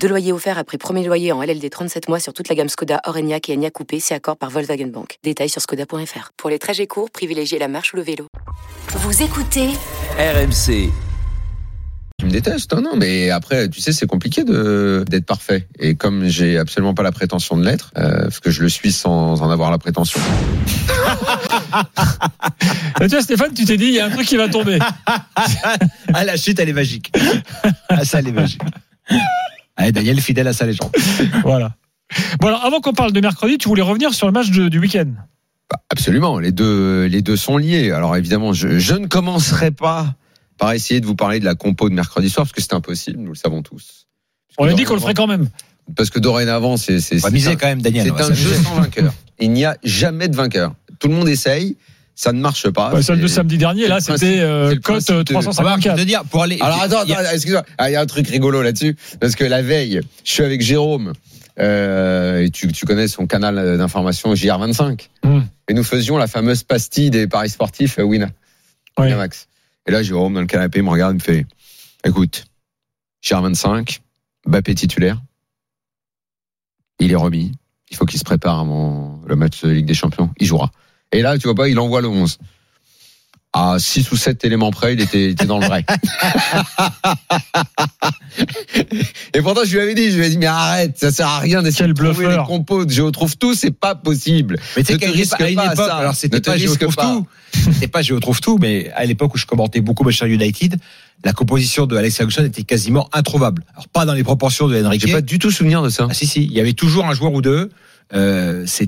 Deux loyers offerts après premier loyer en LLD 37 mois sur toute la gamme Skoda, Orenia et Enya Coupé, c'est accord par Volkswagen Bank. Détails sur skoda.fr. Pour les trajets courts, privilégiez la marche ou le vélo. Vous écoutez RMC. Tu me détestes, non, non, mais après, tu sais, c'est compliqué de d'être parfait. Et comme j'ai absolument pas la prétention de l'être, euh, parce que je le suis sans en avoir la prétention. Et tu vois, Stéphane, tu t'es dit, il y a un truc qui va tomber. ah, la chute, elle est magique. Ah, ça, elle est magique. Daniel, fidèle à sa légende. Voilà. Bon, alors, avant qu'on parle de mercredi, tu voulais revenir sur le match de- du week-end. Bah, absolument, les deux, les deux sont liés. Alors évidemment, je, je ne commencerai pas par essayer de vous parler de la compo de mercredi soir, parce que c'est impossible, nous le savons tous. On a dit qu'on le ferait quand même. Parce que dorénavant, c'est c'est On va c'est miser un- quand même, Daniel. un jeu sans vainqueur. Il n'y a jamais de vainqueur. Tout le monde essaye, ça ne marche pas. Ouais, celle de samedi dernier, là, c'était euh, cote principe de- Ah, bah, 354. dire, pour aller. Alors attends, il y a- attends, excuse-moi. Ah, Il y a un truc rigolo là-dessus, parce que la veille, je suis avec Jérôme, euh, et tu, tu connais son canal d'information JR25, Hmm. et nous faisions la fameuse pastille des paris sportifs euh, Wina, Ouais. Winamax. Et là, Jérôme, dans le canapé, il me regarde, il me fait, écoute, JR25, Bappé titulaire, il est remis, il faut qu'il se prépare avant le match de Ligue des Champions, il jouera. Et là, tu vois pas, il envoie le 11. À 6 ou 7 éléments près, il était, il était dans le vrai. Et pourtant, je lui avais dit, je lui ai dit, mais arrête, ça sert à rien d'essayer de trouver les compos. Je trouve tout, c'est pas possible. Mais tu sais qu'à une risque époque- ça. alors c'était pas Géo risque trouve pas. tout, c'était pas Géo trouve tout, mais à l'époque où je commentais beaucoup Manchester United, la composition de Alex Ferguson était quasiment introuvable. Alors pas dans les proportions de Henrique. J'ai pas du tout souvenir de ça. Ah si si, il y avait toujours un joueur ou deux. Euh, c'est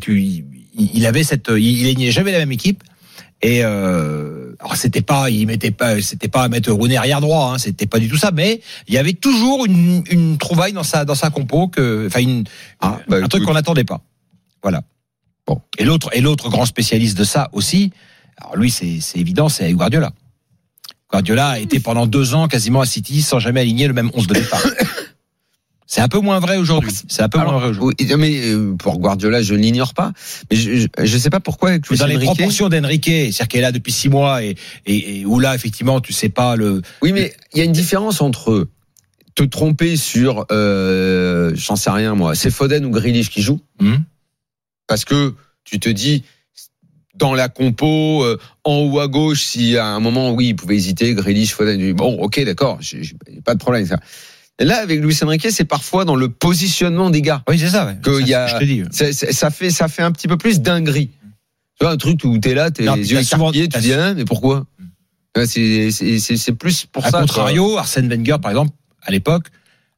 il, avait cette, il, alignait jamais la même équipe. Et euh, alors c'était pas, il mettait pas, c'était pas à mettre Rooney arrière droit, hein, c'était pas du tout ça, mais il y avait toujours une, une trouvaille dans sa dans sa compo que, enfin une, Ah, bah, un truc écoute. qu'on n'attendait pas. Voilà. Bon. Et l'autre et l'autre grand spécialiste de ça aussi. Alors lui c'est c'est évident, c'est Guardiola. Guardiola a été pendant deux ans quasiment à City sans jamais aligner le même 11 de départ. C'est un peu moins vrai aujourd'hui. C'est un peu Alors, moins vrai aujourd'hui. oui, mais euh, pour Guardiola, je ne l'ignore pas. Mais je, je sais pas pourquoi avec dans les proportions d'Enrique, c'est-à-dire qu'elle est là depuis six mois et, et, et où là effectivement tu sais pas le. Oui, mais il y a une différence entre te tromper sur, euh, j'en sais rien moi, c'est Foden ou Grealish qui joue, Hum parce que tu te dis dans la compo, euh, en haut à gauche, si à un moment, oui, il pouvait hésiter, Grealish, Foden, bon, ok, d'accord, pas de problème avec ça. Et là, avec Luis Enrique, c'est parfois dans le positionnement des gars. Oui c'est ça. Ouais. Que Ça, y a- Je te dis. C'est- c'est- ça fait ça fait un petit peu plus dinguerie. Tu vois un truc où t'es là, t'es les yeux écarquillés, tu dis ah, mais pourquoi? C'est plus pour A ça. contrario, Arsène Wenger par exemple à l'époque.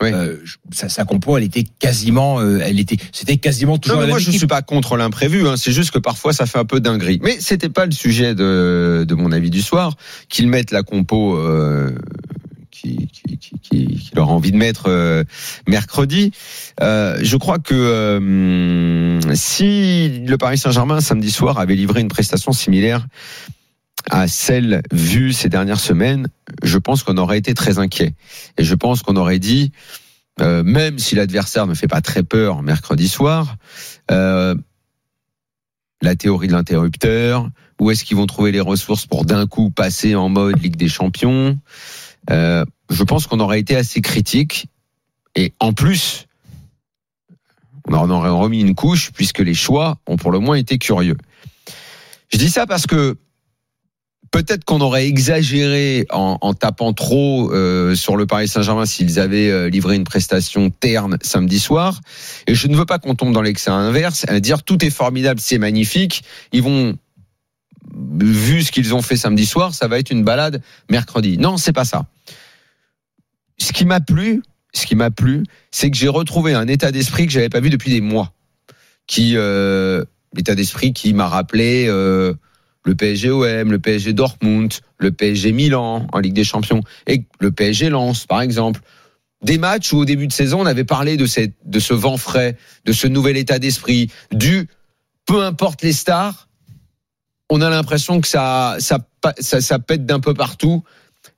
Oui. euh, sa, sa compo, elle était quasiment, euh, elle était, c'était quasiment toujours Non, mais moi je équipe. suis pas contre l'imprévu, hein, c'est juste que parfois ça fait un peu dinguerie. Mais c'était pas le sujet de de mon avis du soir qu'ils mettent la compo. Euh, qui, qui, qui, qui leur a envie de mettre euh, mercredi. Euh, je crois que euh, si le Paris Saint-Germain samedi soir avait livré une prestation similaire à celle vue ces dernières semaines, je pense qu'on aurait été très inquiet. Et je pense qu'on aurait dit, même si l'adversaire ne fait pas très peur mercredi soir, la théorie de l'interrupteur, où est-ce qu'ils vont trouver les ressources pour d'un coup passer en mode Ligue des Champions euh, Je pense qu'on aurait été assez critique. Et en plus, on en aurait remis une couche puisque les choix ont pour le moins été curieux. Je dis ça parce que peut-être qu'on aurait exagéré en, tapant trop euh, sur le Paris Saint-Germain s'ils avaient euh, livré une prestation terne samedi soir. Et je ne veux pas qu'on tombe dans l'excès inverse, à dire tout est formidable, c'est magnifique. Ils vont, vu ce qu'ils ont fait samedi soir, ça va être une balade mercredi. Non, c'est pas ça. Ce qui m'a plu, ce qui m'a plu, c'est que j'ai retrouvé un état d'esprit que j'avais pas vu depuis des mois. Qui, euh, l'état d'esprit qui m'a rappelé. Euh, le PSG OM, le PSG Dortmund, le PSG Milan en Ligue des Champions et le PSG Lens par exemple. Des matchs où au début de saison on avait parlé de ce vent frais, de ce nouvel état d'esprit, du peu importe les stars, on a l'impression que ça, ça, ça, ça pète d'un peu partout.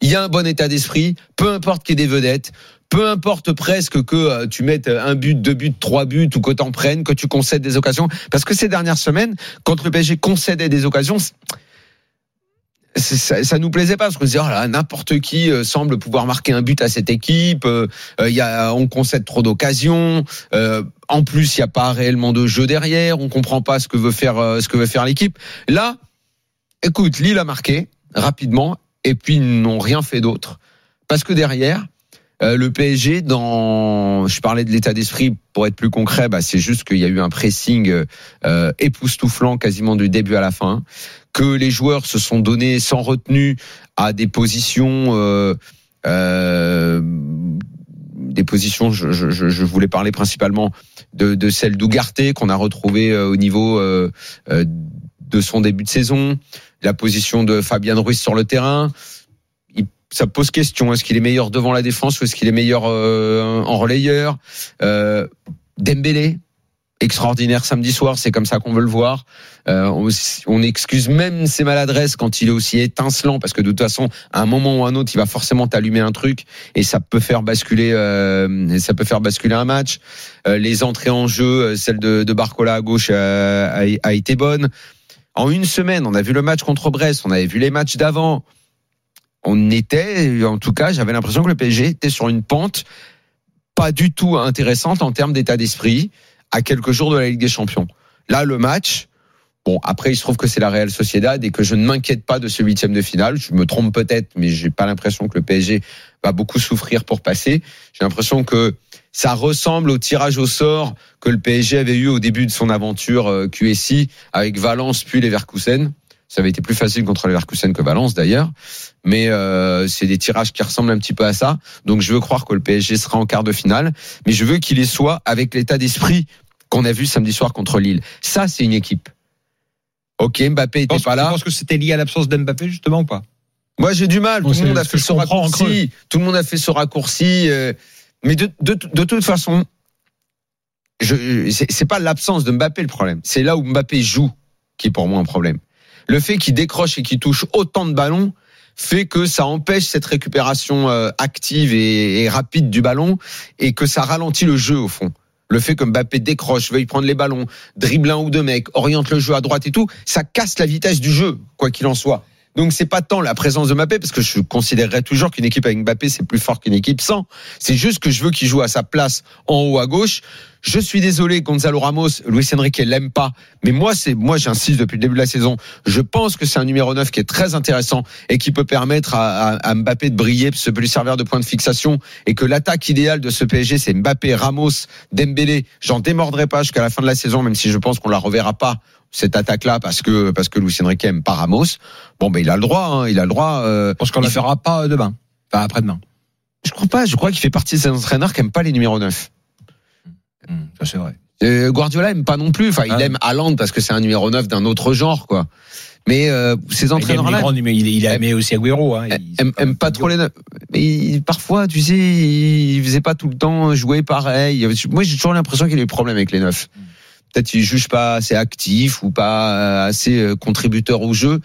Il y a un bon état d'esprit, peu importe qu'il y ait des vedettes, peu importe presque que euh, tu mettes un but, deux buts, trois buts, ou que t'en prennes, que tu concèdes des occasions. Parce que ces dernières semaines, quand le PSG concédait des occasions, ça, ça nous plaisait pas parce qu'on disait oh là n'importe qui euh, semble pouvoir marquer un but à cette équipe euh, euh, y a on concède trop d'occasions euh, en plus il y a pas réellement de jeu derrière on comprend pas ce que veut faire euh, ce que veut faire l'équipe. Là écoute Lille a marqué rapidement et puis ils n'ont rien fait d'autre. Parce que derrière euh, le PSG, dans, je parlais de l'état d'esprit pour être plus concret, bah, c'est juste qu'il y a eu un pressing euh, époustouflant quasiment du début à la fin, que les joueurs se sont donnés sans retenue à des positions, euh, euh, des positions. Je, je, je- voulais parler principalement de, de celle d'Ougarté qu'on a retrouvée euh, au niveau de son début de saison, la position de Fabien Ruiz sur le terrain ça pose question. Est-ce qu'il est meilleur devant la défense ou est-ce qu'il est meilleur euh, en relayeur? Euh, Dembélé, extraordinaire samedi soir, c'est comme ça qu'on veut le voir. Euh, on, on excuse même ses maladresses quand il est aussi étincelant, parce que de toute façon, à un moment ou à un autre, il va forcément t'allumer un truc et ça peut faire basculer, euh, ça peut faire basculer un match. Euh, les entrées en jeu, euh, celle de, de Barcola à gauche a, a- a été bonne. En une semaine, on a vu le match contre Brest, on avait vu les matchs d'avant on était, en tout cas, j'avais l'impression que le PSG était sur une pente pas du tout intéressante en termes d'état d'esprit à quelques jours de la Ligue des Champions. Là, le match, bon, après, il se trouve que c'est la Real Sociedad et que je ne m'inquiète pas de ce huitième de finale. Je me trompe peut-être, mais j'ai pas l'impression que le PSG va beaucoup souffrir pour passer. J'ai l'impression que ça ressemble au tirage au sort que le PSG avait eu au début de son aventure euh, QSI avec Valence puis Leverkusen. Ça avait été plus facile contre Leverkusen que Valence d'ailleurs, mais euh, c'est des tirages qui ressemblent un petit peu à ça. Donc je veux croire que le PSG sera en quart de finale, mais je veux qu'il y soit avec l'état d'esprit qu'on a vu samedi soir contre Lille. Ça, c'est une équipe. Ok, Mbappé Tu était penses, pas là. penses que c'était lié à l'absence d'Mbappé justement ou pas? Moi, j'ai du mal. Tout le monde a ce fait je son en raccourci. Tout le monde a fait son raccourci. Mais de, de, de toute façon, je, c'est pas l'absence de Mbappé le problème. C'est là où Mbappé joue qui est pour moi un problème. Le fait qu'il décroche et qu'il touche autant de ballons fait que ça empêche cette récupération euh, active et, et rapide du ballon et que ça ralentit le jeu au fond. Le fait que Mbappé décroche, veuille prendre les ballons, dribble un ou deux mecs, oriente le jeu à droite et tout, ça casse la vitesse du jeu, quoi qu'il en soit. Donc c'est pas tant la présence de Mbappé, parce que je considérerais toujours qu'une équipe avec Mbappé c'est plus fort qu'une équipe sans. C'est juste que je veux qu'il joue à sa place en haut à gauche. Je suis désolé, Gonzalo Ramos, Luis Enrique l'aime pas, mais moi c'est moi j'insiste depuis le début de la saison. Je pense que c'est un numéro 9 qui est très intéressant et qui peut permettre à, à- à Mbappé de briller, ça peut lui servir de point de fixation et que l'attaque idéale de ce PSG c'est Mbappé, Ramos, Dembélé. J'en démordrai pas jusqu'à la fin de la saison, même si je pense qu'on la reverra pas cette attaque-là parce que parce que Luis Enrique aime pas Ramos. Bon, ben il a le droit, hein, il a le droit. euh, Parce qu'on il la fera pas demain. Enfin, après-demain. Je crois pas. Je crois qu'il fait partie de ces entraîneurs qui aiment pas les numéros 9. Hum, ça c'est vrai. Euh, Guardiola aime pas non plus. Enfin, il Ah. aime Haaland parce que c'est un numéro 9 d'un autre genre, quoi. Mais euh, ces Il aime les entraîneurs-là mais il, il a aimé aussi Agüero. Hein. Il- aiment pas trop les neufs. Mais il- parfois, tu sais, il faisait pas tout le temps jouer pareil. Moi, j'ai toujours l'impression qu'il a eu des problèmes avec les neufs. Peut-être qu'il juge pas assez actif ou pas euh, assez euh, contributeur au jeu.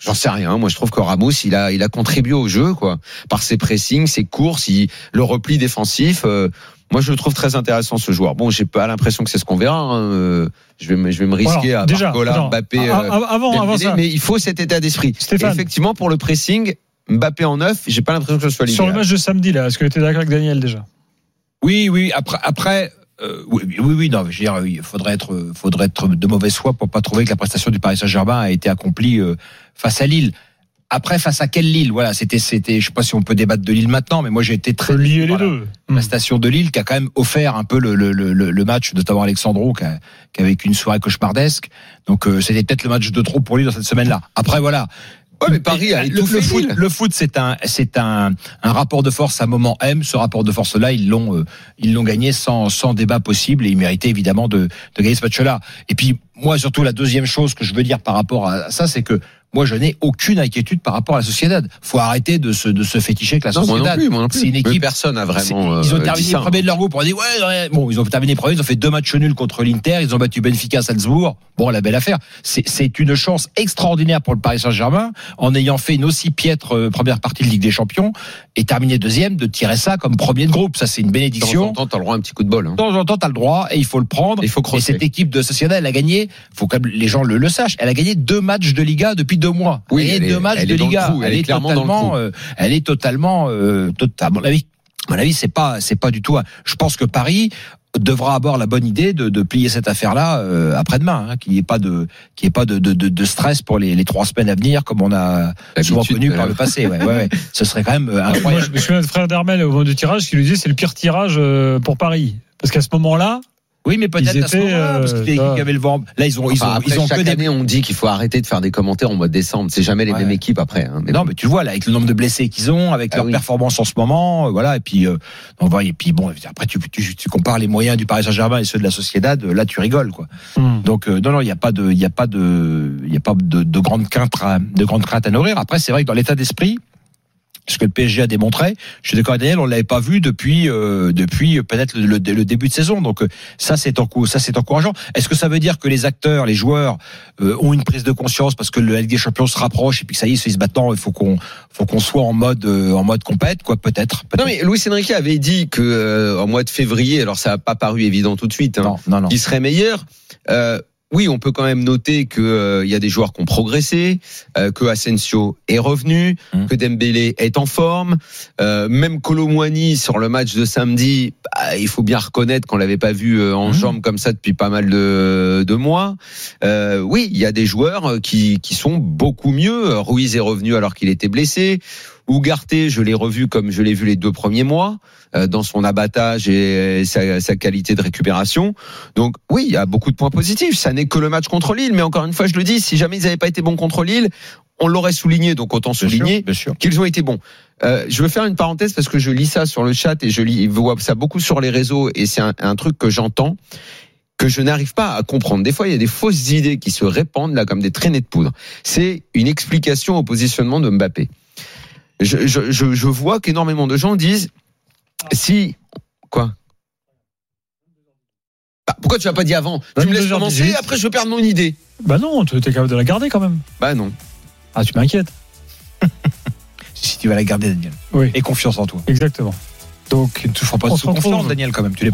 J'en sais rien. Moi, je trouve que Ramos, il a, il a contribué au jeu, quoi, par ses pressings, ses courses, il- le repli défensif. euh, moi, je le trouve très intéressant ce joueur. Bon, j'ai pas l'impression que c'est ce qu'on verra. hein, euh, je vais, me- je vais me risquer Voilà, à déjà, Barcola, Mbappé. a- euh, a- avant, avant ça, mais il faut cet état d'esprit. Effectivement, pour le pressing, Mbappé en neuf, j'ai pas l'impression que ce soit sur le l'idéal. match de samedi, là, est-ce que tu es d'accord avec Daniel déjà? Oui, oui. Après, après. euh, oui, oui, oui, non, je veux dire, il faudrait être, faudrait être de mauvaise foi pour pas trouver que la prestation du Paris Saint-Germain a été accomplie euh, face à Lille. Après, face à quelle Lille? Voilà, c'était, c'était, je sais pas si on peut débattre de Lille maintenant, mais moi j'ai été très les voilà, deux. La station de Lille qui a quand même offert un peu le, le, le, le match, notamment Alexandro, qui a, qui a vécu une soirée cauchemardesque. Donc euh, c'était peut-être le match de trop pour lui dans cette semaine-là. Après voilà. Ouais, mais Paris a le, le foot, le foot, c'est un, c'est un, un rapport de force à moment M. Ce rapport de force-là, ils l'ont, euh, ils l'ont gagné sans, sans débat possible et ils méritaient évidemment de, de gagner ce match-là. Et puis moi, surtout, la deuxième chose que je veux dire par rapport à ça, c'est que moi je n'ai aucune inquiétude par rapport à la Sociedad. Faut arrêter de se de se féticher avec la Non, moi non Sociedad. plus, moi non plus. C'est une Mais équipe- personne n'a vraiment. ils ont euh, terminé ça. premier de leur groupe. On a dit ouais, ouais, bon, ils ont terminé premier. Ils ont fait deux matchs nuls contre l'Inter. Ils ont battu Benfica, Salzbourg. Bon, la belle affaire. C'est une chance extraordinaire pour le Paris Saint-Germain en ayant fait une aussi piètre euh, première partie de Ligue des Champions et terminé deuxième de tirer ça comme premier de groupe. Ça, c'est une De temps en bénédiction. temps, t'as le droit à un petit coup de bol. hein. De temps en temps, t'as le droit et il faut le prendre. Il faut Et crosser. cette équipe de Sociedad, elle a gagné, faut que les gens le, le sachent, elle a gagné deux matchs de Liga depuis deux mois. Oui, est- deux matchs elle de Liga. coup, elle est clairement dans le totalement, coup. euh, elle est totalement, euh, tot- à mon avis, à mon avis, c'est pas, c'est pas du tout. un- Je pense que Paris devra avoir la bonne idée de, de plier cette affaire-là euh, après-demain, hein, qu'il n'y ait pas de, qu'il ait pas de, de, de, de stress pour les, les trois semaines à venir, comme on a souvent connu par le passé. Ouais, ouais, ouais. Ce serait quand même euh, Moi, incroyable. je me souviens de frère d'Hermel au moment du tirage qui lui disait c'est le pire tirage euh, pour Paris. Parce qu'à ce moment-là, Oui, mais peut-être à ce étaient, moment-là, parce que euh, avaient le vent. Là, ils ont, ils ont, Enfin, après, ils ont chaque que des année, on dit qu'il faut arrêter de faire des commentaires en mois de décembre. C'est jamais les Ouais. mêmes équipes après. hein. Mais non, bon. mais tu vois là avec le nombre de blessés qu'ils ont, avec Ah leur oui. performance en ce moment, euh, voilà. Et puis euh, on voit et puis bon, après tu, tu, tu compares les moyens du Paris Saint-Germain et ceux de la Sociedad, euh, là tu rigoles quoi. Donc euh, non non, il y a pas de il y a pas de il y a pas de, de grande crainte à, de grande crainte à nourrir. Après c'est vrai que dans l'état d'esprit ce que le PSG a démontré, je suis d'accord avec Daniel, on l'avait pas vu depuis euh, depuis peut-être le, le- le début de saison. Donc euh, ça c'est encou- ça c'est encourageant. Est-ce que ça veut dire que les acteurs, les joueurs euh, ont une prise de conscience parce que le Ligue des Champions se rapproche et puis que ça y est, ils se battent, il faut qu'on faut qu'on soit en mode euh, en mode compète quoi peut-être. Non mais Luis Enrique avait dit que euh, en mois de février, alors ça n'a pas paru évident tout de suite, hein, non non non. qu'il serait meilleur. Euh, oui, on peut quand même noter que euh, il y a des joueurs qui ont progressé, euh, que Asensio est revenu, Mm. que Dembélé est en forme, euh, même Colomwani sur le match de samedi, bah, il faut bien reconnaître qu'on l'avait pas vu euh, en Mm. jambes comme ça depuis pas mal de, de mois. Euh, oui, il y a des joueurs qui, qui sont beaucoup mieux. Ruiz est revenu alors qu'il était blessé. Ugarte, je l'ai revu comme je l'ai vu les deux premiers mois euh, dans son abattage et sa, sa qualité de récupération. Donc oui, il y a beaucoup de points positifs. Ça n'est que le match contre Lille, mais encore une fois, je le dis, si jamais ils n'avaient pas été bons contre Lille, on l'aurait souligné. Donc autant souligner qu'ils ont été bons. Euh, je veux faire une parenthèse parce que je lis ça sur le chat et je lis, vois ça beaucoup sur les réseaux et c'est un, un truc que j'entends que je n'arrive pas à comprendre. Des fois, il y a des fausses idées qui se répandent là comme des traînées de poudre. C'est une explication au positionnement de Mbappé. Je, je, je, je vois qu'énormément de gens disent si quoi? Bah, Pourquoi tu l'as pas dit avant? Tu me laisses 22h18. commencer, après je perds mon idée. bah non, tu es capable de la garder quand même. Bah non. Ah, tu m'inquiètes. Si tu vas la garder Daniel. Oui. Et confiance en toi. Exactement. Donc tu ne feras pas de confiance Daniel quand même. Tu l'es pas.